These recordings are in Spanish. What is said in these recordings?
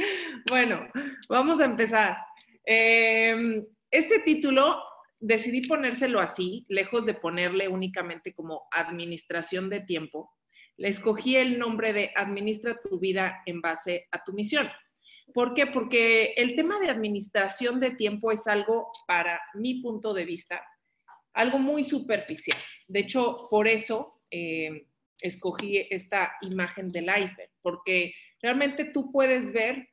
Bueno, vamos a empezar. Em, este título decidí ponérselo así, lejos de ponerle únicamente como administración de tiempo. Le escogí el nombre de Administra tu vida en base a tu misión. ¿Por qué? Porque el tema de administración de tiempo es algo, para mi punto de vista, algo muy superficial. De hecho, por eso em, escogí esta imagen del iceberg, porque realmente tú puedes ver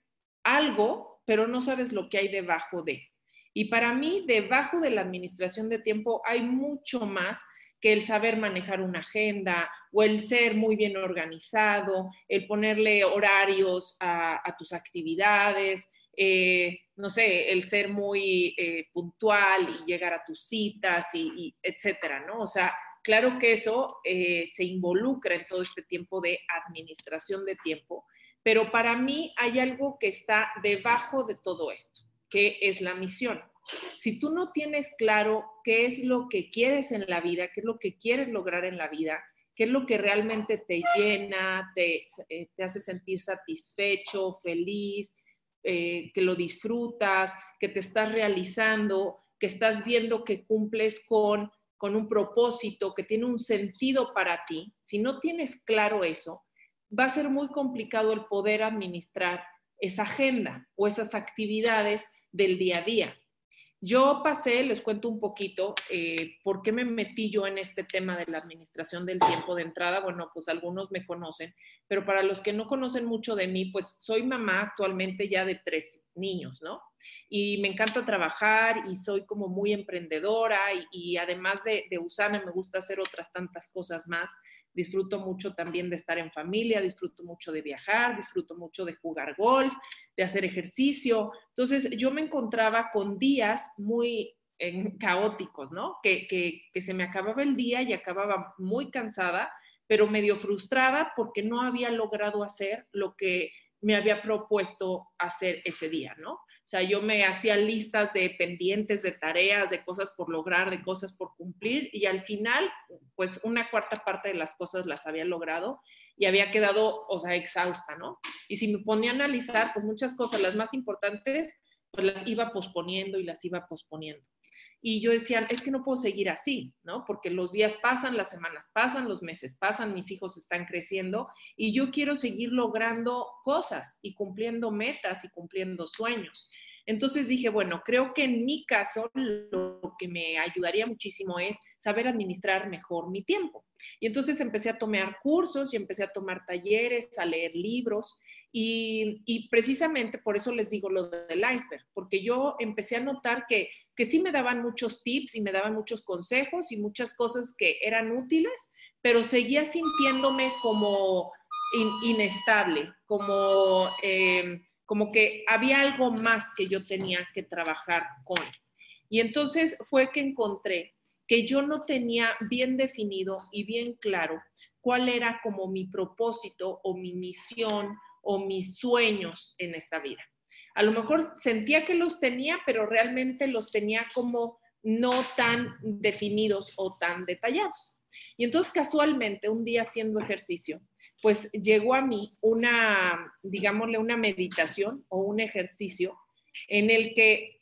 algo, pero no sabes lo que hay debajo de. Y para mí, debajo de la administración de tiempo hay mucho más que el saber manejar una agenda o el ser muy bien organizado, el ponerle horarios a, tus actividades, eh, no sé, el ser muy eh, puntual y llegar a tus citas y, etcétera, ¿no? O sea, claro que eso eh, se involucra en todo este tiempo de administración de tiempo, pero para mí hay algo que está debajo de todo esto, que es la misión. Si tú no tienes claro qué es lo que quieres en la vida, qué es lo que quieres lograr en la vida, qué es lo que realmente te llena, te, eh, hace sentir satisfecho, feliz, eh, que lo disfrutas, que te estás realizando, que estás viendo que cumples con, con un propósito, que tiene un sentido para ti. Si no tienes claro eso, va a ser muy complicado el poder administrar esa agenda o esas actividades del día a día. Yo pasé, les cuento un poquito, eh, por qué me metí yo en este tema de la administración del tiempo de entrada. Bueno, pues algunos me conocen, pero para los que no conocen mucho de mí, pues soy mamá actualmente ya de tres niños, ¿no? Y me encanta trabajar y soy como muy emprendedora y, además de, de usana me gusta hacer otras tantas cosas más disfruto mucho también de estar en familia, disfruto mucho de viajar, disfruto mucho de jugar golf, de hacer ejercicio. Entonces yo me encontraba con días muy caóticos, ¿no? Que, que se me acababa el día y acababa muy cansada, pero medio frustrada porque no había logrado hacer lo que me había propuesto hacer ese día, ¿no? O sea, yo me hacía listas de pendientes, de tareas, de cosas por lograr, de cosas por cumplir y al final, pues una cuarta parte de las cosas las había logrado y había quedado, o sea, exhausta, ¿no? Y si me ponía a analizar, pues muchas cosas, las más importantes, pues las iba posponiendo y las iba posponiendo. Y yo decía, es que no puedo seguir así, ¿no? Porque los días pasan, las semanas pasan, los meses pasan, mis hijos están creciendo y yo quiero seguir logrando cosas y cumpliendo metas y cumpliendo sueños. Entonces dije, bueno, creo que en mi caso lo que me ayudaría muchísimo es saber administrar mejor mi tiempo. Y entonces empecé a tomar cursos y empecé a tomar talleres, a leer libros y, precisamente por eso les digo lo del iceberg, porque yo empecé a notar que, que sí me daban muchos tips y me daban muchos consejos y muchas cosas que eran útiles, pero seguía sintiéndome como inestable, como, eh, como que había algo más que yo tenía que trabajar con. Y entonces fue que encontré que yo no tenía bien definido y bien claro cuál era como mi propósito o mi misión o mis sueños en esta vida. A lo mejor sentía que los tenía, pero realmente los tenía como no tan definidos o tan detallados. Y entonces casualmente, un día haciendo ejercicio, pues llegó a mí una, digámosle, una meditación o un ejercicio en el que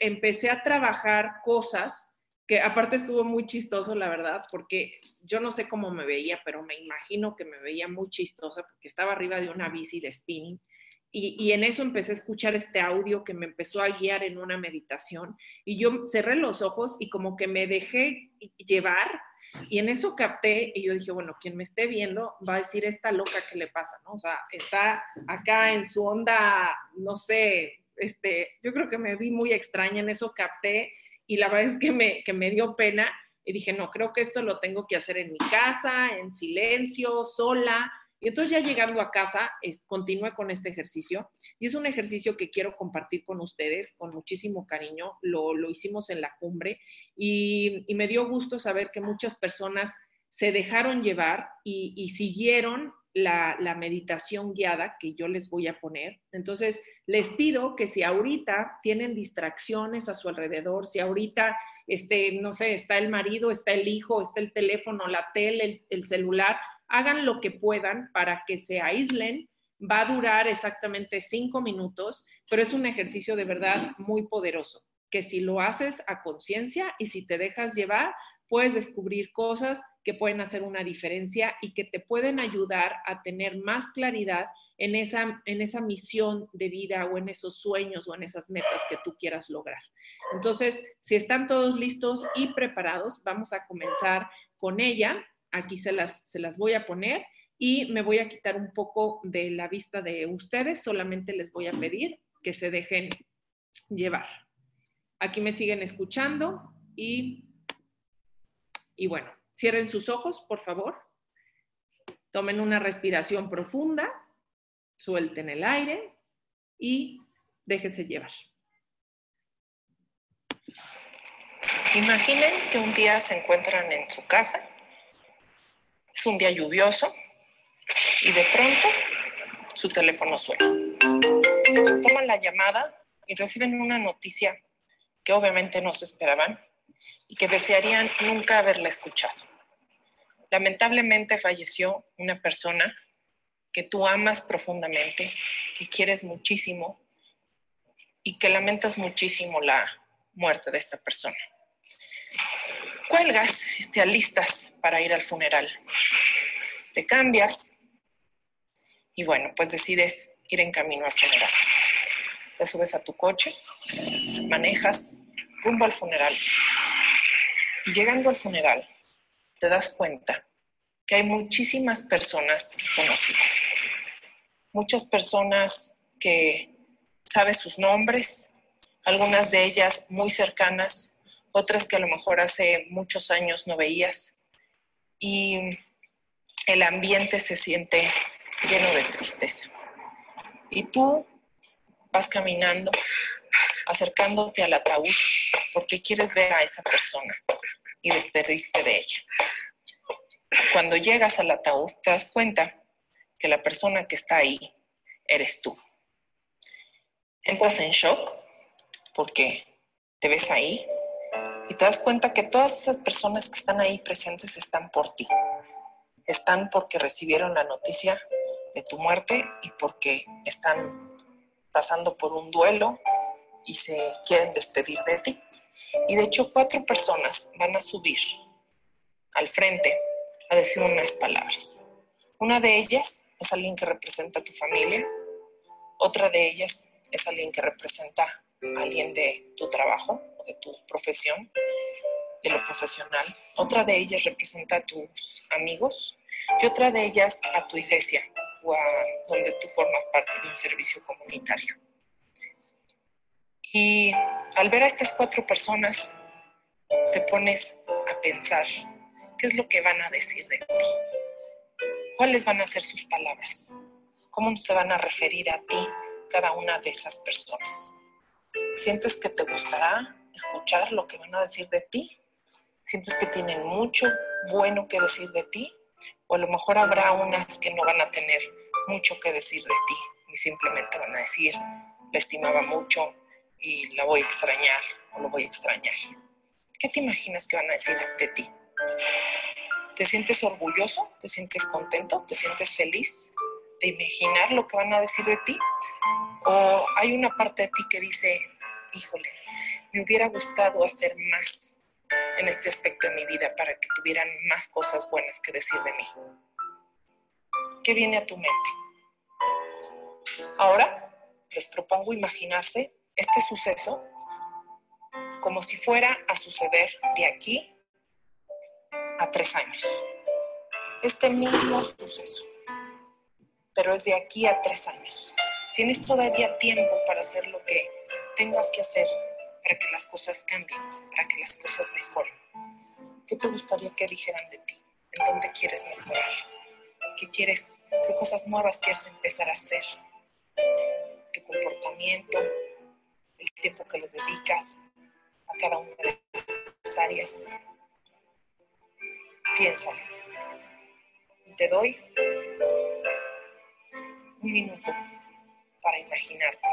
empecé a trabajar cosas que aparte estuvo muy chistoso, la verdad, porque yo no sé cómo me veía, pero me imagino que me veía muy chistosa porque estaba arriba de una bici de spinning. Y, y, en eso empecé a escuchar este audio que me empezó a guiar en una meditación y yo cerré los ojos y como que me dejé llevar y en eso capté y yo dije, bueno, quien me esté viendo va a decir esta loca que le pasa, ¿no? O sea, está acá en su onda, no sé, este, yo creo que me vi muy extraña, en eso capté y la verdad es que me, que me dio pena y dije, no, creo que esto lo tengo que hacer en mi casa, en silencio, sola, Y entonces ya llegando a casa, continúe con este ejercicio. Y es un ejercicio que quiero compartir con ustedes con muchísimo cariño. Lo, hicimos en la cumbre y, me dio gusto saber que muchas personas se dejaron llevar y, siguieron la, meditación guiada que yo les voy a poner. Entonces, les pido que si ahorita tienen distracciones a su alrededor, si ahorita, este, no sé, está el marido, está el hijo, está el teléfono, la tele, el celular, hagan lo que puedan para que se aíslen. Va a durar exactamente cinco minutos, pero es un ejercicio de verdad muy poderoso, que si lo haces a conciencia y si te dejas llevar, puedes descubrir cosas que pueden hacer una diferencia y que te pueden ayudar a tener más claridad en esa, en esa misión de vida o en esos sueños o en esas metas que tú quieras lograr. Entonces, si están todos listos y preparados, vamos a comenzar con ella. Aquí se las, se las voy a poner y me voy a quitar un poco de la vista de ustedes. Solamente les voy a pedir que se dejen llevar. Aquí me siguen escuchando y, y bueno, cierren sus ojos, por favor. Tomen una respiración profunda, suelten el aire y déjense llevar. Imaginen que un día se encuentran en su casa es un día lluvioso y de pronto su teléfono suena. Toman la llamada y reciben una noticia que obviamente no se esperaban y que desearían nunca haberla escuchado. Lamentablemente falleció una persona que tú amas profundamente, que quieres muchísimo y que lamentas muchísimo la muerte de esta persona cuelgas, te alistas para ir al funeral. Te cambias y bueno, pues decides ir en camino al funeral. Te subes a tu coche, manejas rumbo al funeral y llegando al funeral te das cuenta que hay muchísimas personas conocidas. Muchas personas que sabes sus nombres, algunas de ellas muy cercanas otras que a lo mejor hace muchos años no veías. Y el ambiente se siente lleno de tristeza. Y tú vas caminando, acercándote al ataúd, porque quieres ver a esa persona y despedirte de ella. Cuando llegas al ataúd, te das cuenta que la persona que está ahí eres tú. Entras en shock porque te ves ahí, y te das cuenta que todas esas personas que están ahí presentes están por ti. Están porque recibieron la noticia de tu muerte y porque están pasando por un duelo y se quieren despedir de ti. Y de hecho cuatro personas van a subir al frente a decir unas palabras. Una de ellas es alguien que representa a tu familia, otra de ellas es alguien que representa a alguien de tu trabajo, de tu profesión, de lo profesional. Otra de ellas representa a tus amigos y otra de ellas a tu iglesia o a donde tú formas parte de un servicio comunitario. Y al ver a estas cuatro personas, te pones a pensar qué es lo que van a decir de ti, cuáles van a ser sus palabras, cómo se van a referir a ti cada una de esas personas. ¿Sientes que te gustará escuchar lo que van a decir de ti? ¿Sientes que tienen mucho bueno que decir de ti? O a lo mejor habrá unas que no van a tener mucho que decir de ti y simplemente van a decir, la estimaba mucho y la voy a extrañar o lo voy a extrañar. ¿Qué te imaginas que van a decir de ti? ¿Te sientes orgulloso? ¿Te sientes contento? ¿Te sientes feliz de imaginar lo que van a decir de ti? ¿O hay una parte de ti que dice, híjole, me hubiera gustado hacer más en este aspecto de mi vida para que tuvieran más cosas buenas que decir de mí. ¿Qué viene a tu mente? Ahora les propongo imaginarse este suceso como si fuera a suceder de aquí a tres años. Este mismo suceso, pero es de aquí a tres años. Tienes todavía tiempo para hacer lo que tengas que hacer para que las cosas cambien, para que las cosas mejoren. ¿Qué te gustaría que dijeran de ti? ¿En dónde quieres mejorar? ¿Qué quieres? ¿Qué cosas nuevas quieres empezar a hacer? Tu comportamiento, el tiempo que le dedicas a cada una de las áreas. Piénsalo. Y te doy un minuto para imaginarte.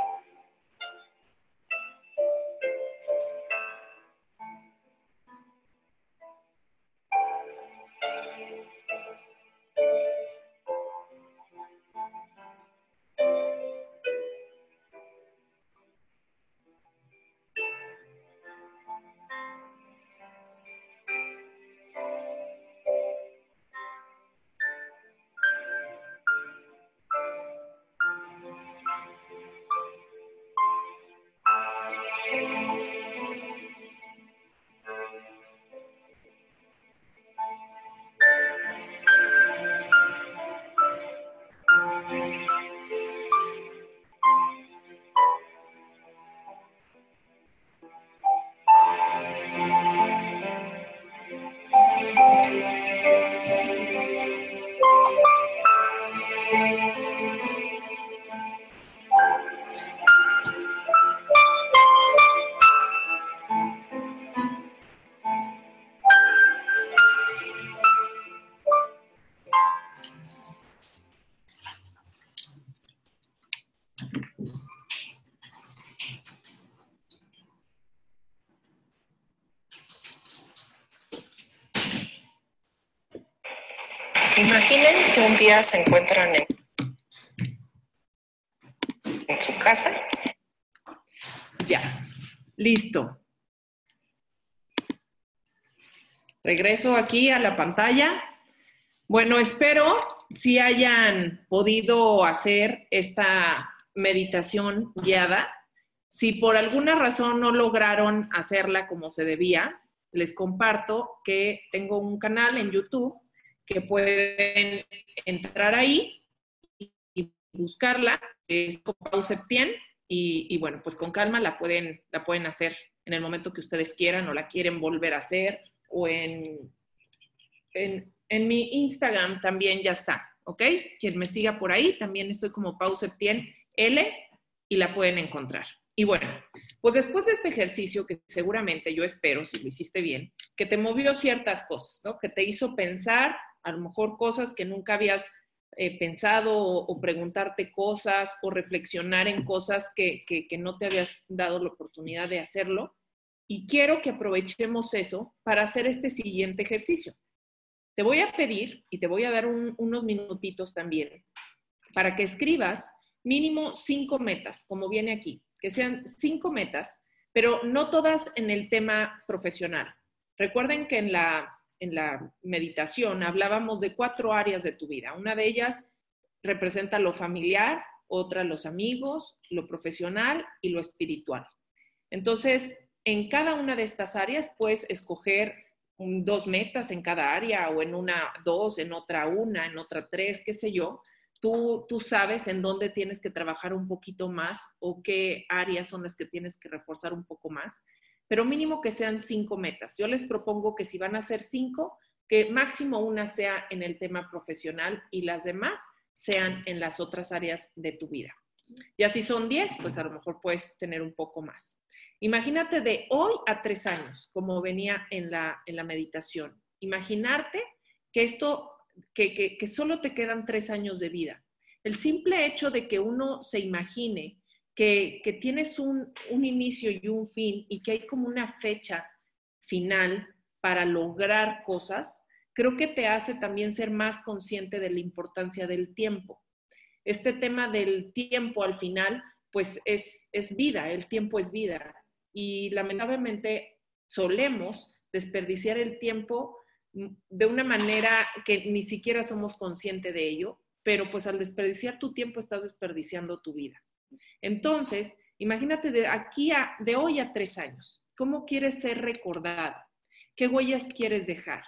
Imaginen que un día se encuentran en, su casa. Ya, listo. Regreso aquí a la pantalla. Bueno, espero si hayan podido hacer esta meditación guiada. Si por alguna razón no lograron hacerla como se debía, les comparto que tengo un canal en YouTube que pueden entrar ahí y buscarla, es Pau Septien, y, y, bueno, pues con calma la pueden, la pueden hacer en el momento que ustedes quieran o la quieren volver a hacer, o en, en, mi Instagram también ya está, ¿ok? Quien me siga por ahí, también estoy como Pau Septien L y la pueden encontrar. Y bueno, pues después de este ejercicio que seguramente yo espero, si lo hiciste bien, que te movió ciertas cosas, ¿no? Que te hizo pensar a lo mejor cosas que nunca habías eh, pensado o, preguntarte cosas o reflexionar en cosas que, que, no te habías dado la oportunidad de hacerlo. Y quiero que aprovechemos eso para hacer este siguiente ejercicio. Te voy a pedir y te voy a dar unos minutitos también para que escribas mínimo cinco metas, como viene aquí, que sean cinco metas, pero no todas en el tema profesional. Recuerden que en la en la meditación hablábamos de cuatro áreas de tu vida. Una de ellas representa lo familiar, otra los amigos, lo profesional y lo espiritual. Entonces, en cada una de estas áreas puedes escoger dos metas en cada área o en una dos, en otra una, en otra tres, qué sé yo. Tú, tú sabes en dónde tienes que trabajar un poquito más o qué áreas son las que tienes que reforzar un poco más pero mínimo que sean cinco metas. Yo les propongo que si van a ser cinco, que máximo una sea en el tema profesional y las demás sean en las otras áreas de tu vida. Y así son diez, pues a lo mejor puedes tener un poco más. Imagínate de hoy a tres años, como venía en la, en la meditación. Imaginarte que esto, que, que solo te quedan tres años de vida. El simple hecho de que uno se imagine que, tienes un, un, inicio y un fin y que hay como una fecha final para lograr cosas, creo que te hace también ser más consciente de la importancia del tiempo. Este tema del tiempo al final, pues es, es vida, el tiempo es vida. Y lamentablemente solemos desperdiciar el tiempo de una manera que ni siquiera somos conscientes de ello, pero pues al desperdiciar tu tiempo estás desperdiciando tu vida. Entonces, imagínate de aquí a, de hoy a tres años, ¿cómo quieres ser recordada? ¿Qué huellas quieres dejar?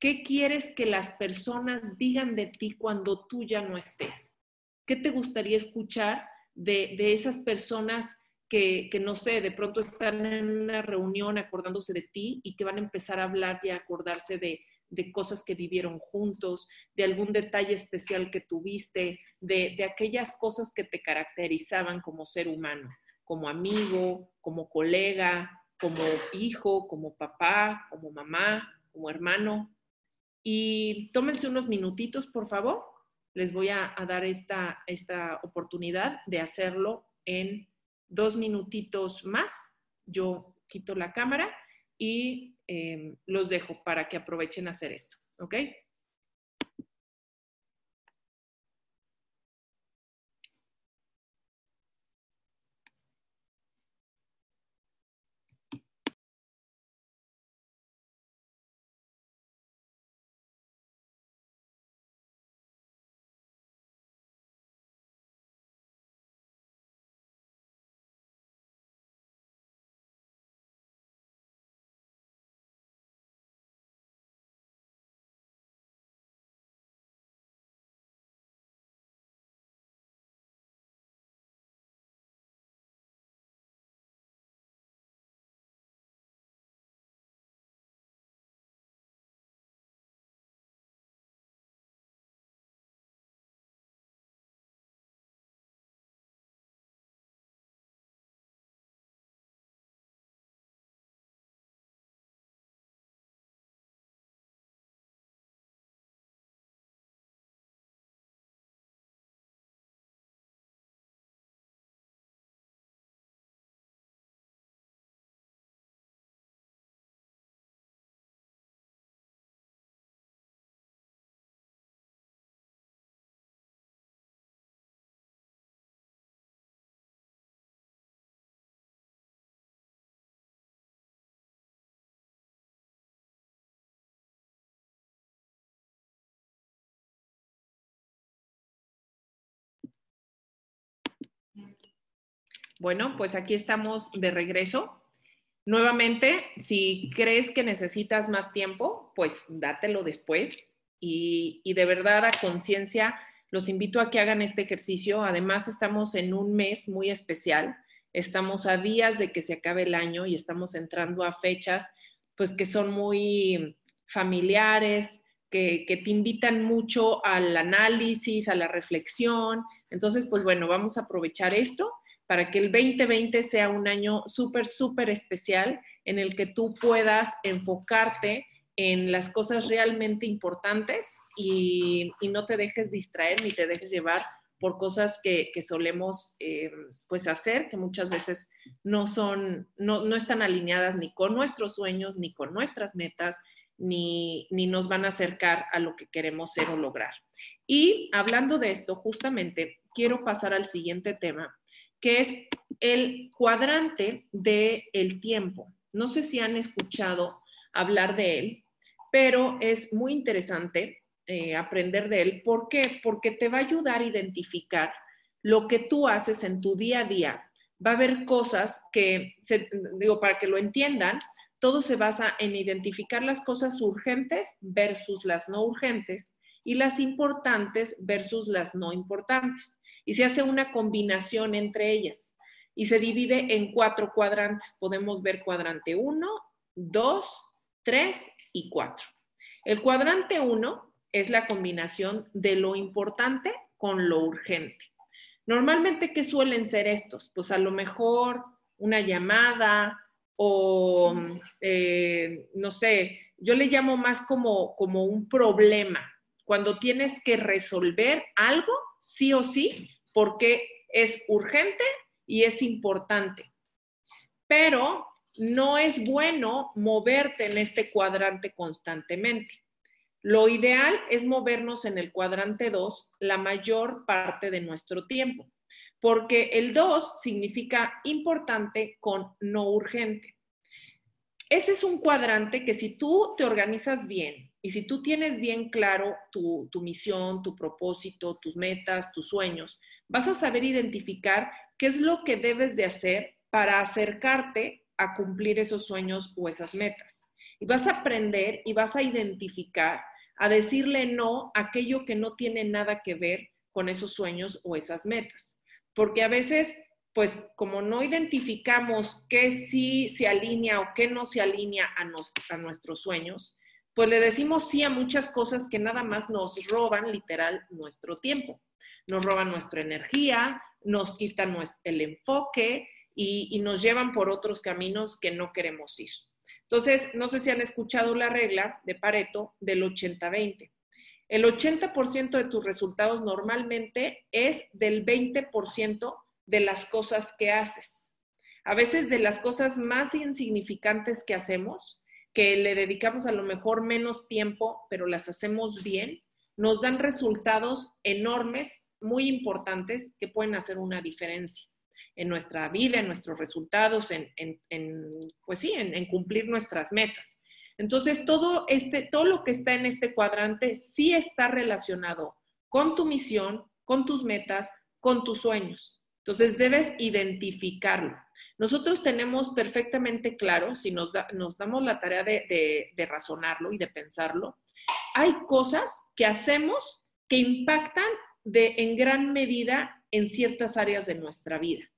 ¿Qué quieres que las personas digan de ti cuando tú ya no estés? ¿Qué te gustaría escuchar de, esas personas que, que, no sé, de pronto están en una reunión acordándose de ti y que van a empezar a hablar y a acordarse de, de cosas que vivieron juntos, de algún detalle especial que tuviste, de, aquellas cosas que te caracterizaban como ser humano, como amigo, como colega, como hijo, como papá, como mamá, como hermano. Y tómense unos minutitos, por favor. Les voy a, dar esta, esta oportunidad de hacerlo en dos minutitos más. Yo quito la cámara y eh, los dejo para que aprovechen a hacer esto. ¿Ok? Bueno, pues aquí estamos de regreso. Nuevamente, si crees que necesitas más tiempo, pues dátelo después. Y, de verdad, a conciencia, los invito a que hagan este ejercicio. Además, estamos en un mes muy especial. Estamos a días de que se acabe el año y estamos entrando a fechas, pues que son muy familiares, que, que te invitan mucho al análisis, a la reflexión. Entonces, pues bueno, vamos a aprovechar esto para que el 2020 sea un año súper, súper especial en el que tú puedas enfocarte en las cosas realmente importantes y, no te dejes distraer ni te dejes llevar por cosas que, solemos eh, pues hacer, que muchas veces no son, no, no, están alineadas ni con nuestros sueños, ni con nuestras metas, ni, ni nos van a acercar a lo que queremos ser o lograr. Y hablando de esto, justamente quiero pasar al siguiente tema, que es el cuadrante del el tiempo. No sé si han escuchado hablar de él, pero es muy interesante eh, aprender de él. ¿Por qué? Porque te va a ayudar a identificar lo que tú haces en tu día a día. Va a haber cosas que, digo, para que lo entiendan, todo se basa en identificar las cosas urgentes versus las no urgentes y las importantes versus las no importantes y se hace una combinación entre ellas y se divide en cuatro cuadrantes. Podemos ver cuadrante 1, 2, 3 y 4. El cuadrante 1 es la combinación de lo importante con lo urgente. Normalmente, ¿qué suelen ser estos? Pues a lo mejor una llamada o, eh, no sé, yo le llamo más como, como un problema, cuando tienes que resolver algo sí o sí, porque es urgente y es importante. Pero no es bueno moverte en este cuadrante constantemente. Lo ideal es movernos en el cuadrante 2 la mayor parte de nuestro tiempo, porque el 2 significa importante con no urgente. Ese es un cuadrante que si tú te organizas bien y si tú tienes bien claro tu, misión, tu propósito, tus metas, tus sueños, vas a saber identificar qué es lo que debes de hacer para acercarte a cumplir esos sueños o esas metas. Y vas a aprender y vas a identificar, a decirle no a aquello que no tiene nada que ver con esos sueños o esas metas. Porque a veces, pues como no identificamos qué sí se alinea o qué no se alinea a, nuestros sueños, pues le decimos sí a muchas cosas que nada más nos roban literal nuestro tiempo, nos roban nuestra energía, nos quitan el enfoque y, nos llevan por otros caminos que no queremos ir. Entonces, no sé si han escuchado la regla de Pareto del 80-20. El 80% de tus resultados normalmente es del 20% de las cosas que haces. A veces de las cosas más insignificantes que hacemos, que le dedicamos a lo mejor menos tiempo, pero las hacemos bien, nos dan resultados enormes, muy importantes, que pueden hacer una diferencia en nuestra vida, en nuestros resultados, en, pues sí, en, cumplir nuestras metas. Entonces, todo, este, todo lo que está en este cuadrante sí está relacionado con tu misión, con tus metas, con tus sueños. Entonces, debes identificarlo. Nosotros tenemos perfectamente claro, si nos, nos damos la tarea de, razonarlo y de pensarlo, hay cosas que hacemos que impactan en gran medida en ciertas áreas de nuestra vida.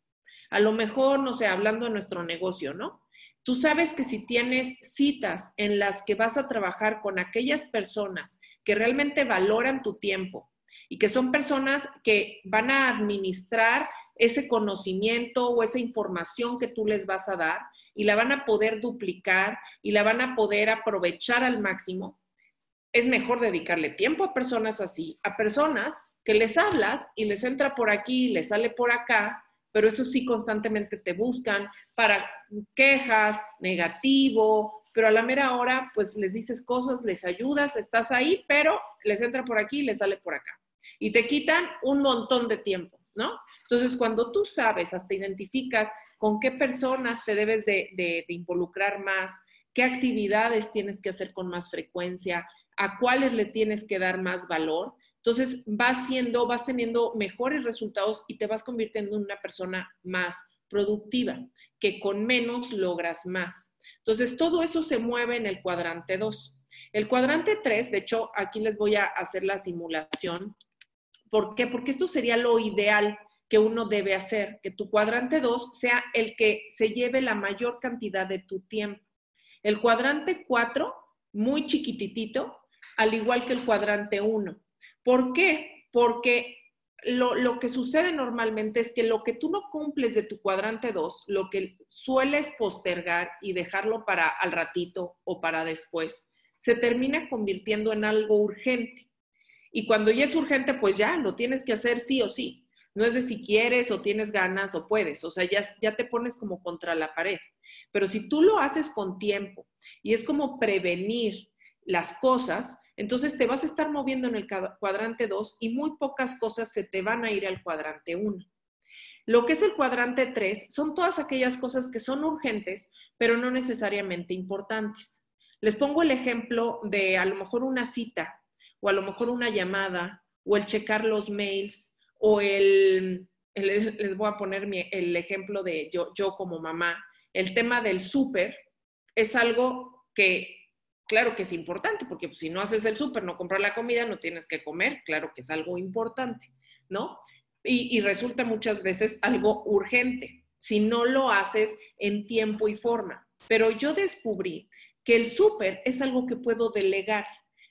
A lo mejor, no sé, hablando de nuestro negocio, ¿no? Tú sabes que si tienes citas en las que vas a trabajar con aquellas personas que realmente valoran tu tiempo y que son personas que van a administrar ese conocimiento o esa información que tú les vas a dar y la van a poder duplicar y la van a poder aprovechar al máximo, es mejor dedicarle tiempo a personas así, a personas que les hablas y les entra por aquí y les sale por acá, pero eso sí constantemente te buscan para quejas, negativo, pero a la mera hora pues les dices cosas, les ayudas, estás ahí, pero les entra por aquí y les sale por acá. Y te quitan un montón de tiempo. Entonces, cuando tú sabes, hasta identificas con qué personas te debes de, involucrar más, qué actividades tienes que hacer con más frecuencia, a cuáles le tienes que dar más valor, entonces vas siendo, vas teniendo mejores resultados y te vas convirtiendo en una persona más productiva, que con menos logras más. Entonces, todo eso se mueve en el cuadrante 2. El cuadrante 3, de hecho, aquí les voy a hacer la simulación ¿Por qué? Porque esto sería lo ideal que uno debe hacer, que tu cuadrante 2 sea el que se lleve la mayor cantidad de tu tiempo. El cuadrante 4, muy chiquititito, al igual que el cuadrante 1. ¿Por qué? Porque lo, lo, que sucede normalmente es que lo que tú no cumples de tu cuadrante 2, lo que sueles postergar y dejarlo para al ratito o para después, se termina convirtiendo en algo urgente. Y cuando ya es urgente, pues ya lo tienes que hacer sí o sí. No es de si quieres o tienes ganas o puedes. O sea, ya, ya te pones como contra la pared. Pero si tú lo haces con tiempo y es como prevenir las cosas, entonces te vas a estar moviendo en el cuadrante 2 y muy pocas cosas se te van a ir al cuadrante 1. Lo que es el cuadrante 3 son todas aquellas cosas que son urgentes, pero no necesariamente importantes. Les pongo el ejemplo de a lo mejor una cita o a lo mejor una llamada, o el checar los mails, o el, les voy a poner el ejemplo de yo, yo como mamá, el tema del súper es algo que, claro que es importante, porque si no haces el súper, no compras la comida, no tienes que comer, claro que es algo importante, ¿no? Y, y resulta muchas veces algo urgente si no lo haces en tiempo y forma. Pero yo descubrí que el súper es algo que puedo delegar.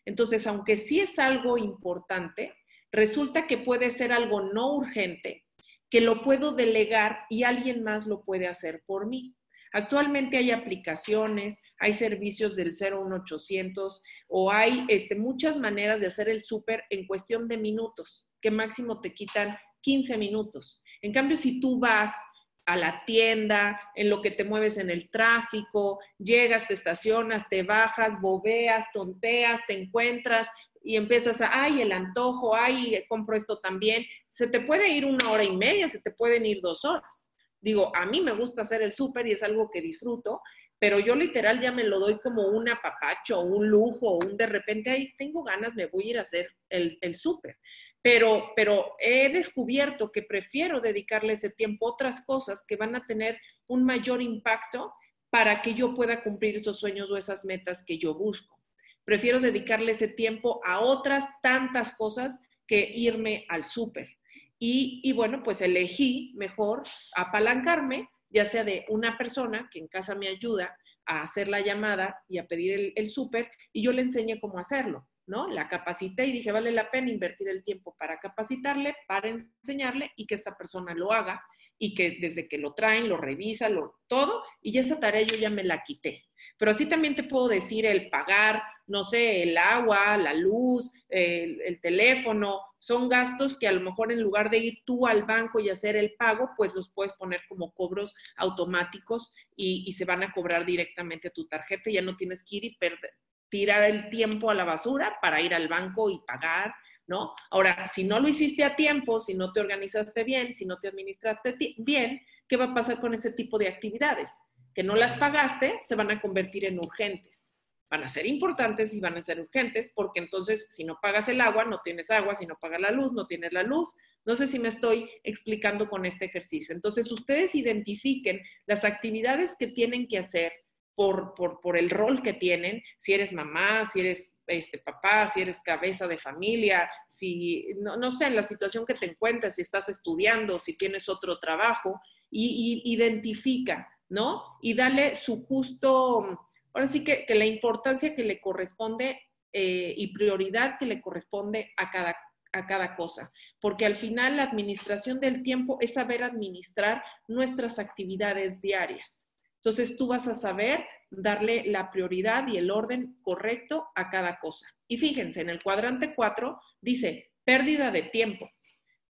Entonces, aunque sí es algo importante, resulta que puede ser algo no urgente, que lo puedo delegar y alguien más lo puede hacer por mí. Actualmente hay aplicaciones, hay servicios del 01800 o hay este, muchas maneras de hacer el súper en cuestión de minutos, que máximo te quitan 15 minutos. En cambio, si tú vas a la tienda, en lo que te mueves en el tráfico, llegas, te estacionas, te bajas, bobeas, tonteas, te encuentras y empiezas a, ay, el antojo, ay, compro esto también. Se te puede ir una hora y media, se te pueden ir dos horas. Digo, a mí me gusta hacer el súper y es algo que disfruto, pero yo literal ya me lo doy como un apapacho, un lujo, un de repente, ay, tengo ganas, me voy a ir a hacer el, el súper pero, he descubierto que prefiero dedicarle ese tiempo a otras cosas que van a tener un mayor impacto para que yo pueda cumplir esos sueños o esas metas que yo busco. Prefiero dedicarle ese tiempo a otras tantas cosas que irme al súper. Y, y, bueno, pues elegí mejor apalancarme, ya sea de una persona que en casa me ayuda a hacer la llamada y a pedir el, el súper y yo le enseñé cómo hacerlo. ¿No? La capacité y dije, vale la pena invertir el tiempo para capacitarle, para enseñarle y que esta persona lo haga y que desde que lo traen, lo revisa, lo, todo, y esa tarea yo ya me la quité. Pero así también te puedo decir el pagar, no sé, el agua, la luz, el, teléfono, son gastos que a lo mejor en lugar de ir tú al banco y hacer el pago, pues los puedes poner como cobros automáticos y, y se van a cobrar directamente a tu tarjeta. Ya no tienes que ir y perder, tirar el tiempo a la basura para ir al banco y pagar, ¿no? Ahora, si no lo hiciste a tiempo, si no te organizaste bien, si no te administraste bien, ¿qué va a pasar con ese tipo de actividades? Que no las pagaste, se van a convertir en urgentes. Van a ser importantes y van a ser urgentes porque entonces si no pagas el agua, no tienes agua, si no pagas la luz, no tienes la luz. No sé si me estoy explicando con este ejercicio. Entonces, ustedes identifiquen las actividades que tienen que hacer por, por, por, el rol que tienen, si eres mamá, si eres este, papá, si eres cabeza de familia, si, no, no sé, en la situación que te encuentras, si estás estudiando, si tienes otro trabajo, y, identifica, ¿no? Y dale su justo, ahora sí que, que la importancia que le corresponde eh, y prioridad que le corresponde a cada a cada cosa, porque al final la administración del tiempo es saber administrar nuestras actividades diarias. Entonces tú vas a saber darle la prioridad y el orden correcto a cada cosa. Y fíjense, en el cuadrante 4 dice pérdida de tiempo,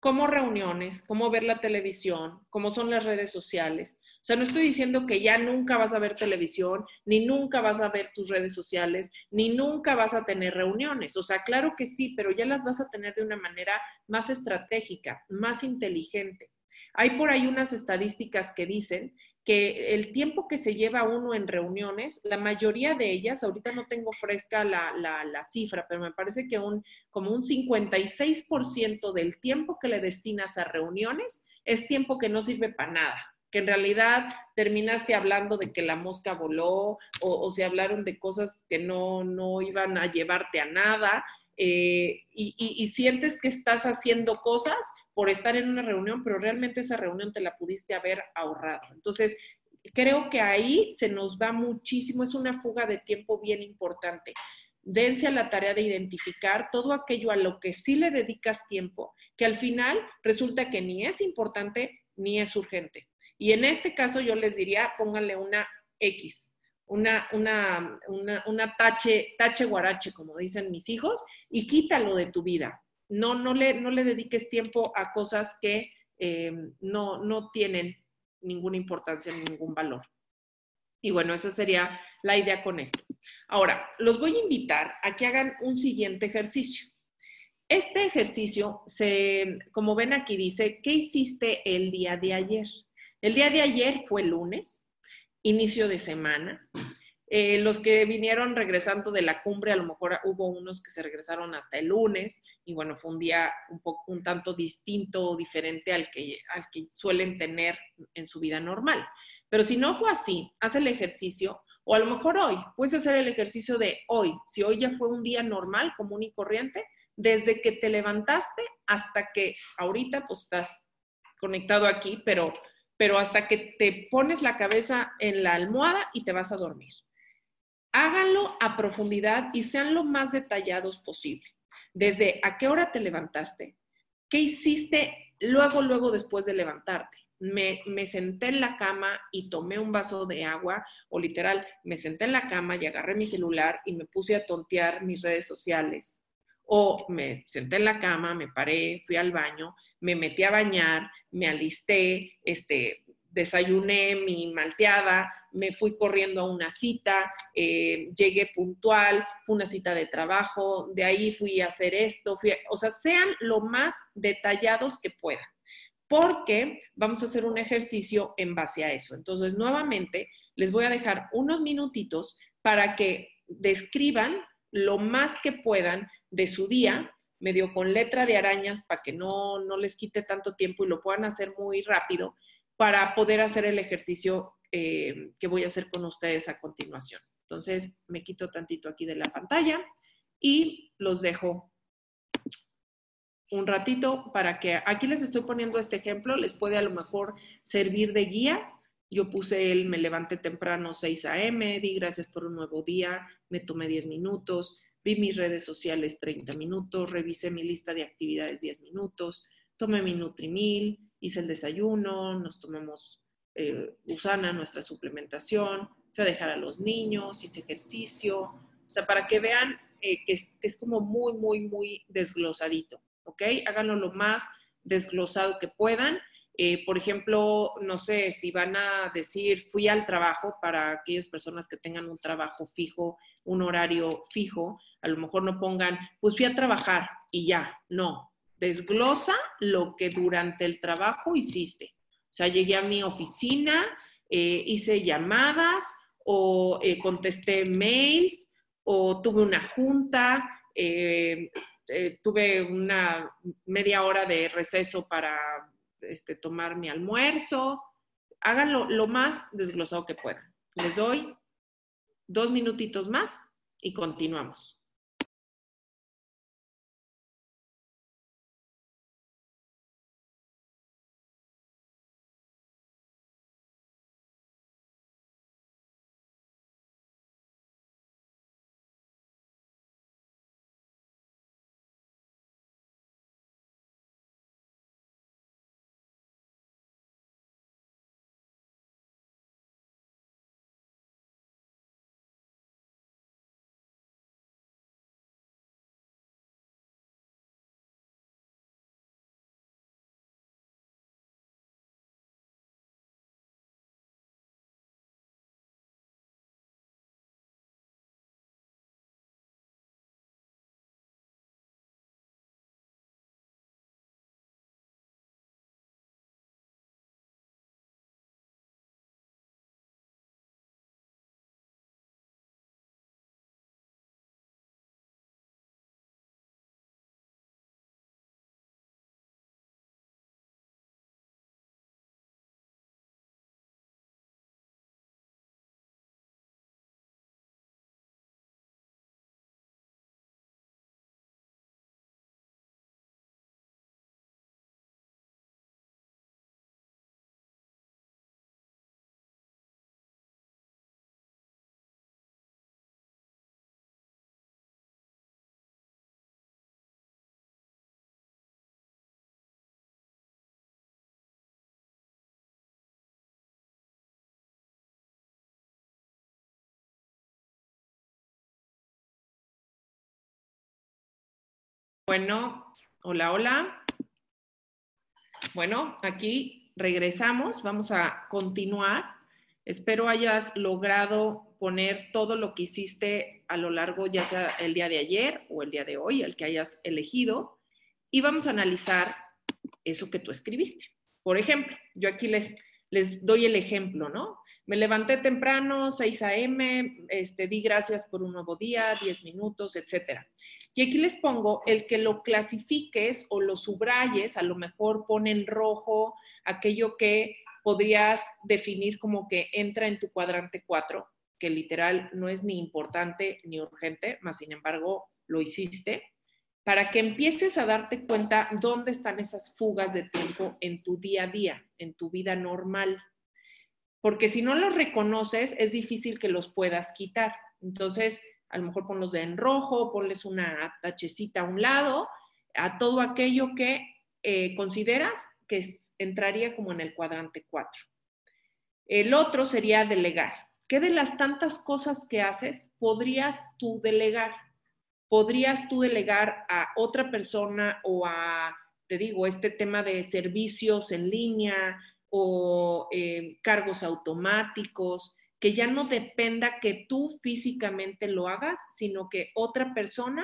como reuniones, cómo ver la televisión, cómo son las redes sociales. O sea, no estoy diciendo que ya nunca vas a ver televisión, ni nunca vas a ver tus redes sociales, ni nunca vas a tener reuniones. O sea, claro que sí, pero ya las vas a tener de una manera más estratégica, más inteligente. Hay por ahí unas estadísticas que dicen que el tiempo que se lleva uno en reuniones, la mayoría de ellas, ahorita no tengo fresca la, cifra, pero me parece que un, como un 56% del tiempo que le destinas a reuniones es tiempo que no sirve para nada, que en realidad terminaste hablando de que la mosca voló o, se hablaron de cosas que no, no iban a llevarte a nada eh, y, sientes que estás haciendo cosas por estar en una reunión, pero realmente esa reunión te la pudiste haber ahorrado. Entonces, creo que ahí se nos va muchísimo, es una fuga de tiempo bien importante. Dense a la tarea de identificar todo aquello a lo que sí le dedicas tiempo, que al final resulta que ni es importante ni es urgente. Y en este caso yo les diría, pónganle una X, una, una, una, tache, tache guarache, como dicen mis hijos, y quítalo de tu vida no, no, le, no le dediques tiempo a cosas que eh, no, no tienen ninguna importancia, ningún valor. Y bueno, esa sería la idea con esto. Ahora, los voy a invitar a que hagan un siguiente ejercicio. Este ejercicio, se, como ven aquí, dice, ¿qué hiciste el día de ayer? El día de ayer fue lunes, inicio de semana. Eh, los que vinieron regresando de la cumbre, a lo mejor hubo unos que se regresaron hasta el lunes y bueno, fue un día un poco, un tanto distinto o diferente al que, al que suelen tener en su vida normal. Pero si no fue así, haz el ejercicio o a lo mejor hoy, puedes hacer el ejercicio de hoy. Si hoy ya fue un día normal, común y corriente, desde que te levantaste hasta que ahorita pues estás conectado aquí, pero, pero hasta que te pones la cabeza en la almohada y te vas a dormir háganlo a profundidad y sean lo más detallados posible. Desde a qué hora te levantaste, qué hiciste luego, luego después de levantarte. Me, me, senté en la cama y tomé un vaso de agua, o literal, me senté en la cama y agarré mi celular y me puse a tontear mis redes sociales. O me senté en la cama, me paré, fui al baño, me metí a bañar, me alisté, este, desayuné mi malteada, me fui corriendo a una cita, eh, llegué puntual, fue una cita de trabajo, de ahí fui a hacer esto, o sea, sean lo más detallados que puedan, porque vamos a hacer un ejercicio en base a eso. Entonces, nuevamente, les voy a dejar unos minutitos para que describan lo más que puedan de su día, medio con letra de arañas para que no, no les quite tanto tiempo y lo puedan hacer muy rápido para poder hacer el ejercicio eh, que voy a hacer con ustedes a continuación. Entonces, me quito tantito aquí de la pantalla y los dejo un ratito para que aquí les estoy poniendo este ejemplo, les puede a lo mejor servir de guía yo puse el me levanté temprano 6 a.m., di gracias por un nuevo día, me tomé 10 minutos, vi mis redes sociales 30 minutos, revisé mi lista de actividades 10 minutos, tomé mi Nutrimil, hice el desayuno, nos tomamos eh, Usana, nuestra suplementación, fui a dejar a los niños, hice ejercicio, o sea, para que vean eh, que, es, como muy, muy, muy desglosadito, ¿ok? Háganlo lo más desglosado que puedan eh, por ejemplo, no sé si van a decir fui al trabajo para aquellas personas que tengan un trabajo fijo, un horario fijo, a lo mejor no pongan pues fui a trabajar y ya, no, desglosa lo que durante el trabajo hiciste. O sea, llegué a mi oficina, eh, hice llamadas o eh, contesté mails o tuve una junta, tuve una media hora de receso para este, tomar mi almuerzo. Háganlo lo más desglosado que puedan. Les doy dos minutitos más y continuamos. Bueno, hola, hola. Bueno, aquí regresamos, vamos a continuar. Espero hayas logrado poner todo lo que hiciste a lo largo, ya sea el día de ayer o el día de hoy, el que hayas elegido, y vamos a analizar eso que tú escribiste. Por ejemplo, yo aquí les, doy el ejemplo, ¿no? Me levanté temprano, 6 a.m., este, di gracias por un nuevo día, 10 minutos, etcétera. Y aquí les pongo el que lo clasifiques o lo subrayes, a lo mejor pone en rojo aquello que podrías definir como que entra en tu cuadrante 4, que literal no es ni importante ni urgente, más sin embargo lo hiciste, para que empieces a darte cuenta dónde están esas fugas de tiempo en tu día a día, en tu vida normal. Porque si no los reconoces, es difícil que los puedas quitar. Entonces, a lo mejor ponlos de en rojo, ponles una tachecita a un lado, a todo aquello que eh, consideras que entraría como en el cuadrante 4. El otro sería delegar. ¿Qué de las tantas cosas que haces podrías tú delegar? ¿Podrías tú delegar a otra persona o a, te digo, este tema de servicios en línea o eh, cargos automáticos? Que ya no dependa que tú físicamente lo hagas, sino que otra persona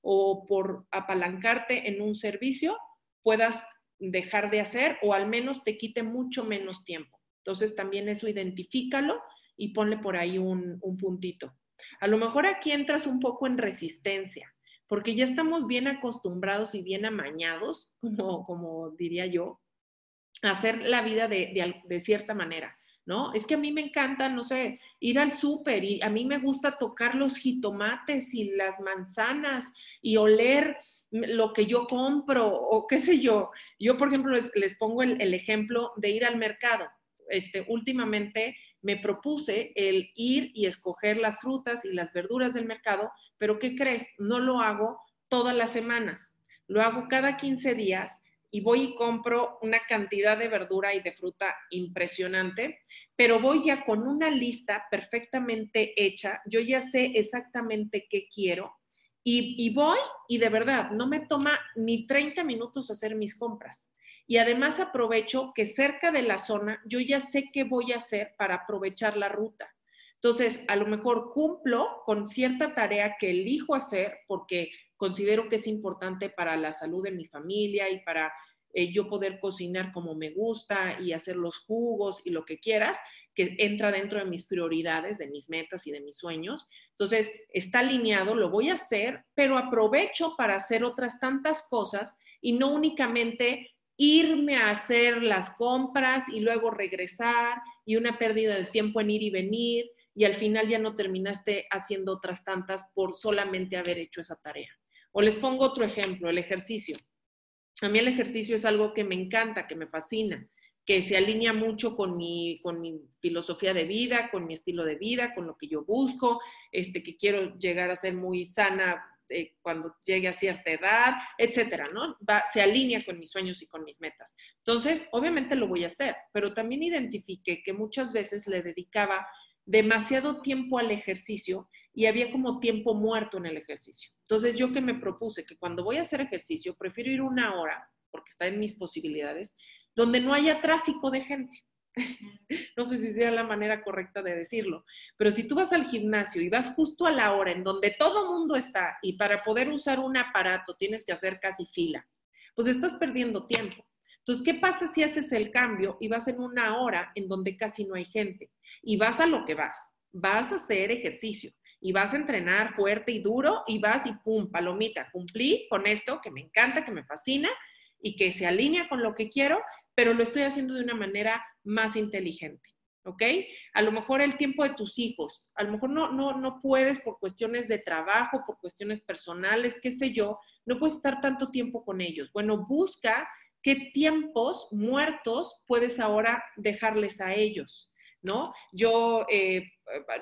o por apalancarte en un servicio puedas dejar de hacer o al menos te quite mucho menos tiempo. Entonces también eso identifícalo y ponle por ahí un, puntito. A lo mejor aquí entras un poco en resistencia, porque ya estamos bien acostumbrados y bien amañados, como, diría yo, a hacer la vida de cierta manera. ¿No? Es que a mí me encanta, no sé, ir al súper y a mí me gusta tocar los jitomates y las manzanas y oler lo que yo compro o qué sé yo. Yo, por ejemplo, les, pongo el, ejemplo de ir al mercado. este, últimamente me propuse el ir y escoger las frutas y las verduras del mercado, pero ¿qué crees? No lo hago todas las semanas, lo hago cada 15 días y voy y compro una cantidad de verdura y de fruta impresionante, pero voy ya con una lista perfectamente hecha, yo ya sé exactamente qué quiero y, voy y de verdad no me toma ni 30 minutos hacer mis compras. Y además aprovecho que cerca de la zona yo ya sé qué voy a hacer para aprovechar la ruta. Entonces, a lo mejor cumplo con cierta tarea que elijo hacer porque considero que es importante para la salud de mi familia y para eh, yo poder cocinar como me gusta y hacer los jugos y lo que quieras, que entra dentro de mis prioridades, de mis metas y de mis sueños. Entonces, está alineado, lo voy a hacer, pero aprovecho para hacer otras tantas cosas y no únicamente irme a hacer las compras y luego regresar y una pérdida de tiempo en ir y venir y al final ya no terminaste haciendo otras tantas por solamente haber hecho esa tarea. O les pongo otro ejemplo, el ejercicio. A mí el ejercicio es algo que me encanta, que me fascina, que se alinea mucho con mi, con mi filosofía de vida, con mi estilo de vida, con lo que yo busco, este, que quiero llegar a ser muy sana eh, cuando llegue a cierta edad, etcétera, ¿no? se alinea con mis sueños y con mis metas. Entonces, obviamente lo voy a hacer, pero también identifiqué que muchas veces le dedicaba demasiado tiempo al ejercicio y había como tiempo muerto en el ejercicio. Entonces, yo que me propuse que cuando voy a hacer ejercicio, prefiero ir una hora, porque está en mis posibilidades, donde no haya tráfico de gente. no sé si sea la manera correcta de decirlo, pero si tú vas al gimnasio y vas justo a la hora en donde todo mundo está y para poder usar un aparato tienes que hacer casi fila, pues estás perdiendo tiempo. Entonces, ¿qué pasa si haces el cambio y vas en una hora en donde casi no hay gente? Y vas a lo que vas, vas a hacer ejercicio y vas a entrenar fuerte y duro y vas y pum, palomita, cumplí con esto que me encanta, que me fascina y que se alinea con lo que quiero pero lo estoy haciendo de una manera más inteligente. ¿ok? A lo mejor el tiempo de tus hijos, a lo mejor no, no, no puedes por cuestiones de trabajo, por cuestiones personales, qué sé yo, no puedes estar tanto tiempo con ellos. Bueno, busca qué tiempos muertos puedes ahora dejarles a ellos, ¿no? Yo, eh,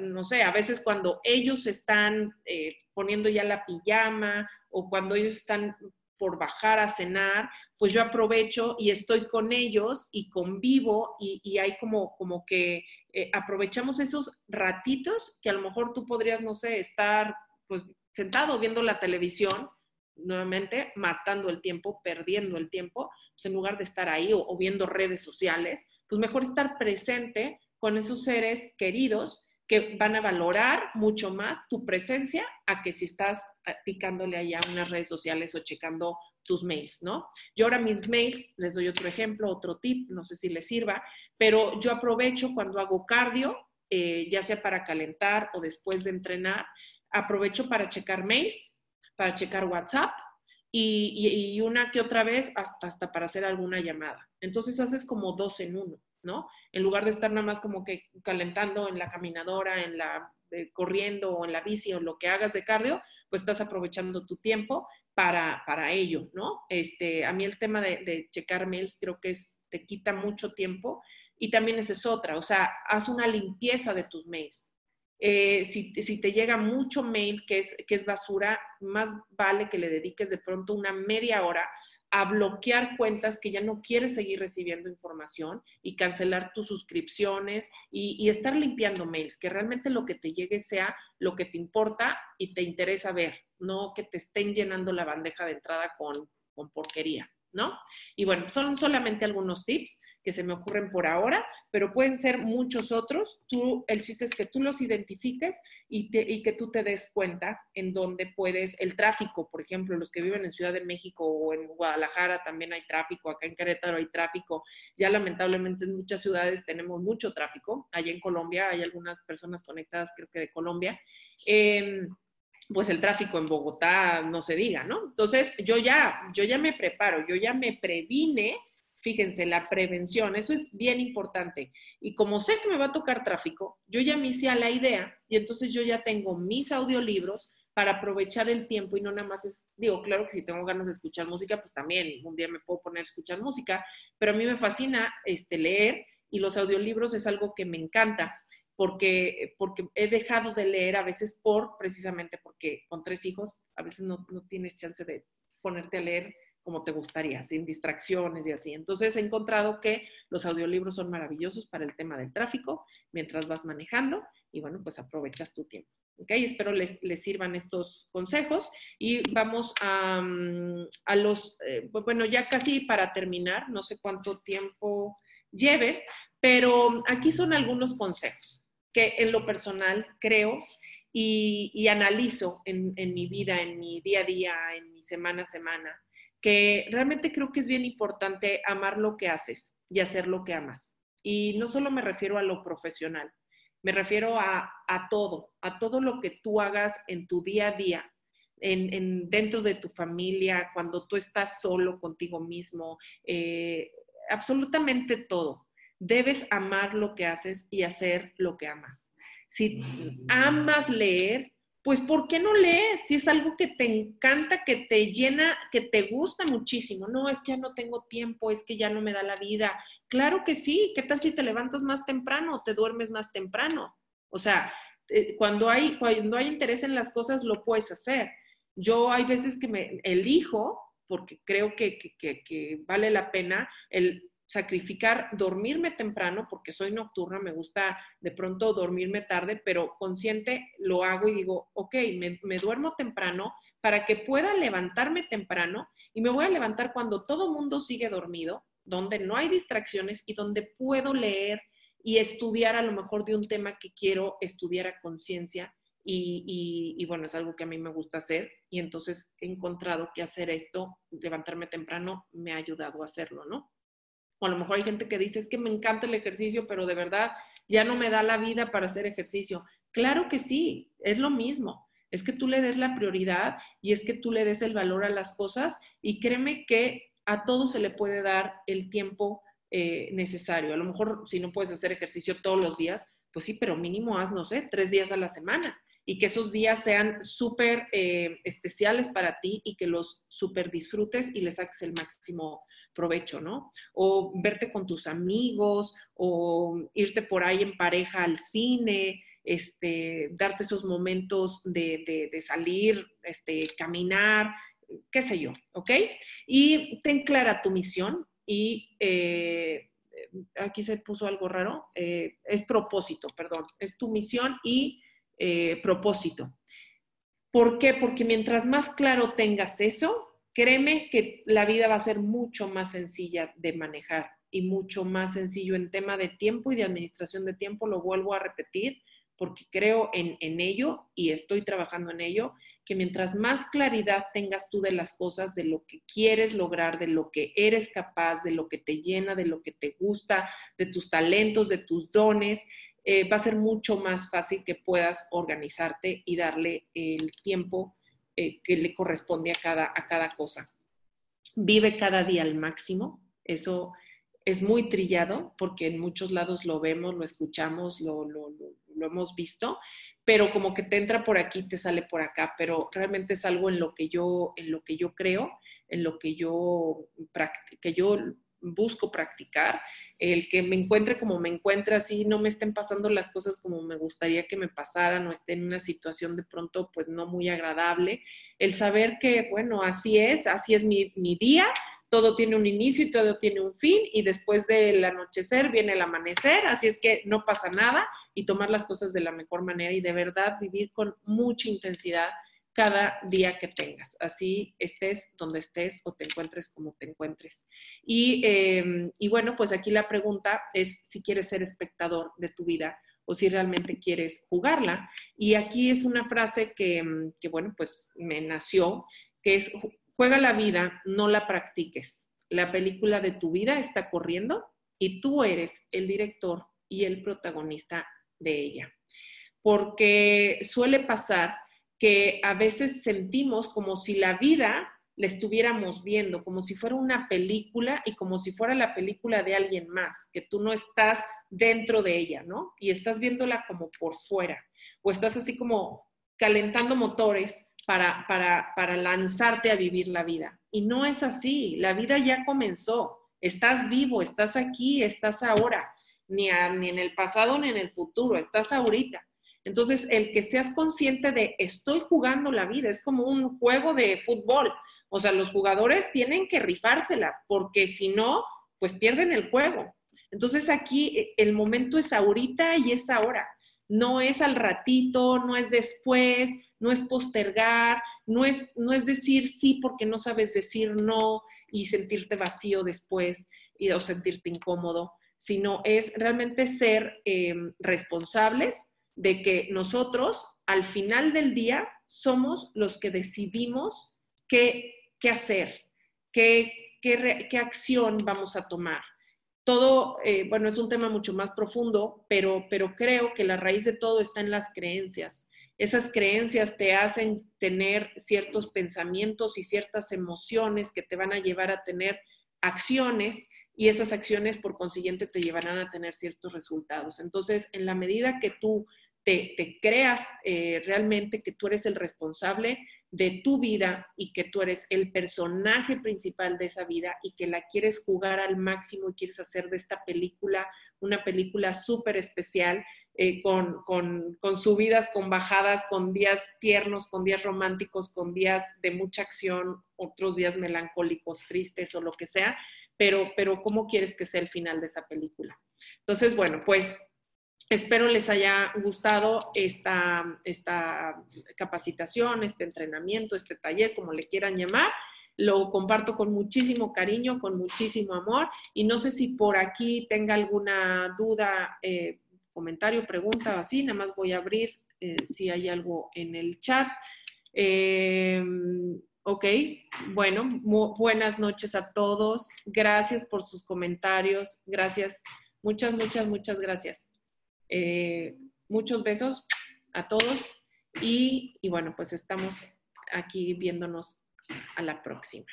no sé, a veces cuando ellos están eh, poniendo ya la pijama o cuando ellos están por bajar a cenar, pues yo aprovecho y estoy con ellos y convivo y, hay como, como que eh, aprovechamos esos ratitos que a lo mejor tú podrías, no sé, estar pues sentado viendo la televisión, nuevamente matando el tiempo, perdiendo el tiempo, pues en lugar de estar ahí o viendo redes sociales, pues mejor estar presente con esos seres queridos que van a valorar mucho más tu presencia a que si estás eh, picándole allá unas redes sociales o checando tus mails, ¿no? Yo ahora mis mails, les doy otro ejemplo, otro tip, no sé si les sirva, pero yo aprovecho cuando hago cardio, eh, ya sea para calentar o después de entrenar, aprovecho para checar mails, para checar WhatsApp y, una que otra vez hasta, hasta para hacer alguna llamada. Entonces haces como dos en uno. ¿no? En lugar de estar nada más como que calentando en la caminadora, en la eh, corriendo o en la bici o lo que hagas de cardio, pues estás aprovechando tu tiempo para, para ello, ¿no? Este, a mí el tema de, checar mails creo que es, te quita mucho tiempo y también esa es otra, o sea, haz una limpieza de tus mails. Eh, si, te llega mucho mail que es, que es basura, más vale que le dediques de pronto una media hora a bloquear cuentas que ya no quieres seguir recibiendo información y cancelar tus suscripciones y, estar limpiando mails, que realmente lo que te llegue sea lo que te importa y te interesa ver, no que te estén llenando la bandeja de entrada con, con porquería. ¿No? Y bueno, son solamente algunos tips que se me ocurren por ahora, pero pueden ser muchos otros. Tú, el chiste es que tú los identifiques y, que tú te des cuenta en dónde puedes, el tráfico, por ejemplo, los que viven en Ciudad de México o en Guadalajara también hay tráfico, acá en Querétaro hay tráfico, ya lamentablemente en muchas ciudades tenemos mucho tráfico, allá en Colombia hay algunas personas conectadas, creo que de Colombia. Em, pues el tráfico en Bogotá no se diga, ¿no? Entonces, yo ya, yo ya me preparo, yo ya me previne, fíjense, la prevención, eso es bien importante. Y como sé que me va a tocar tráfico, yo ya me hice a la idea y entonces yo ya tengo mis audiolibros para aprovechar el tiempo y no nada más es, digo, claro que si tengo ganas de escuchar música, pues también un día me puedo poner a escuchar música, pero a mí me fascina este, leer y los audiolibros es algo que me encanta porque, porque he dejado de leer a veces por, precisamente porque con tres hijos a veces no, tienes chance de ponerte a leer como te gustaría, sin distracciones y así. Entonces he encontrado que los audiolibros son maravillosos para el tema del tráfico mientras vas manejando y bueno, pues aprovechas tu tiempo. ¿Ok? Espero les, sirvan estos consejos y vamos a, mm, los, eh, bueno, ya casi para terminar, no sé cuánto tiempo lleve, pero aquí son algunos consejos que en lo personal creo y, analizo en, en mi vida, en mi día a día, en mi semana a semana que realmente creo que es bien importante amar lo que haces y hacer lo que amas. Y no solo me refiero a lo profesional, me refiero a, todo, a todo lo que tú hagas en tu día a día, en, dentro de tu familia, cuando tú estás solo contigo mismo, eh, absolutamente todo. Debes amar lo que haces y hacer lo que amas. Si amas leer, pues ¿por qué no lees? Si es algo que te encanta, que te llena, que te gusta muchísimo. No, es que ya no tengo tiempo, es que ya no me da la vida. Claro que sí. ¿Qué tal si te levantas más temprano o te duermes más temprano? O sea, eh, cuando hay, cuando hay interés en las cosas, lo puedes hacer. Yo hay veces que me elijo, porque creo que, que, que vale la pena, el sacrificar dormirme temprano porque soy nocturna, me gusta de pronto dormirme tarde, pero consciente lo hago y digo, ok, me, duermo temprano para que pueda levantarme temprano y me voy a levantar cuando todo mundo sigue dormido, donde no hay distracciones y donde puedo leer y estudiar a lo mejor de un tema que quiero estudiar a conciencia y, y, bueno, es algo que a mí me gusta hacer y entonces he encontrado que hacer esto, levantarme temprano, me ha ayudado a hacerlo, ¿no? O a lo mejor hay gente que dice, es que me encanta el ejercicio, pero de verdad ya no me da la vida para hacer ejercicio. Claro que sí, es lo mismo. Es que tú le des la prioridad y es que tú le des el valor a las cosas y créeme que a todo se le puede dar el tiempo eh, necesario. A lo mejor si no puedes hacer ejercicio todos los días, pues sí, pero mínimo haz, no sé, tres días a la semana y que esos días sean súper eh, especiales para ti y que los súper disfrutes y le saques el máximo provecho, ¿no? O verte con tus amigos, o irte por ahí en pareja al cine, este, darte esos momentos de, salir, este, caminar, qué sé yo, ¿ok? Y ten clara tu misión y eh, aquí se puso algo raro, eh, es propósito, perdón, es tu misión y eh, propósito. ¿Por qué? Porque mientras más claro tengas eso, créeme que la vida va a ser mucho más sencilla de manejar y mucho más sencillo en tema de tiempo y de administración de tiempo. Lo vuelvo a repetir porque creo en, ello y estoy trabajando en ello, que mientras más claridad tengas tú de las cosas, de lo que quieres lograr, de lo que eres capaz, de lo que te llena, de lo que te gusta, de tus talentos, de tus dones, eh, va a ser mucho más fácil que puedas organizarte y darle el tiempo eh, que le corresponde a cada, a cada cosa. Vive cada día al máximo, eso es muy trillado porque en muchos lados lo vemos, lo escuchamos, lo, lo, hemos visto, pero como que te entra por aquí, te sale por acá, pero realmente es algo en lo que yo, en lo que yo creo, en lo que yo, que yo busco practicar, el que me encuentre como me encuentre así, no me estén pasando las cosas como me gustaría que me pasaran o esté en una situación de pronto pues no muy agradable, el saber que bueno, así es, así es mi, mi día, todo tiene un inicio y todo tiene un fin y después del anochecer viene el amanecer, así es que no pasa nada y tomar las cosas de la mejor manera y de verdad vivir con mucha intensidad cada día que tengas, así estés donde estés o te encuentres como te encuentres. Y, em, y, bueno, pues aquí la pregunta es si quieres ser espectador de tu vida o si realmente quieres jugarla. Y aquí es una frase que, em, que bueno, pues me nació, que es, juega la vida, no la practiques. La película de tu vida está corriendo y tú eres el director y el protagonista de ella. Porque suele pasar que a veces sentimos como si la vida la estuviéramos viendo, como si fuera una película y como si fuera la película de alguien más, que tú no estás dentro de ella, ¿no? Y estás viéndola como por fuera, o estás así como calentando motores para, para, para lanzarte a vivir la vida. Y no es así, la vida ya comenzó, estás vivo, estás aquí, estás ahora. ni, ni en el pasado ni en el futuro, estás ahorita. Entonces, el que seas consciente de estoy jugando la vida, es como un juego de fútbol. O sea, los jugadores tienen que rifársela, porque si no, pues pierden el juego. Entonces aquí eh, el momento es ahorita y es ahora. No es al ratito, no es después, no es postergar, no es, no es decir sí porque no sabes decir no y sentirte vacío después y, o sentirte incómodo, sino es realmente ser em, responsables de que nosotros al final del día somos los que decidimos qué, qué hacer, qué, qué, qué acción vamos a tomar todo, eh, bueno, es un tema mucho más profundo, pero, pero creo que la raíz de todo está en las creencias. Esas creencias te hacen tener ciertos pensamientos y ciertas emociones que te van a llevar a tener acciones y esas acciones por consiguiente te llevarán a tener ciertos resultados. Entonces, en la medida que tú te, creas eh, realmente que tú eres el responsable de tu vida y que tú eres el personaje principal de esa vida y que la quieres jugar al máximo y quieres hacer de esta película una película súper especial, eh, con, con, con, subidas, con bajadas, con días tiernos, con días románticos, con días de mucha acción, otros días melancólicos, tristes o lo que sea, pero, pero ¿cómo quieres que sea el final de esa película? Entonces, bueno, pues Espero les haya gustado esta, esta capacitación, este entrenamiento, este taller, como le quieran llamar. Lo comparto con muchísimo cariño, con muchísimo amor. Y no sé si por aquí tenga alguna duda, eh, comentario, pregunta o así. Nada más voy a abrir eh, si hay algo en el chat. Eh, ok, bueno, buenas noches a todos. Gracias por sus comentarios. Gracias. Muchas, muchas, muchas gracias. Eh, muchos besos a todos y, y bueno, pues estamos aquí viéndonos a la próxima.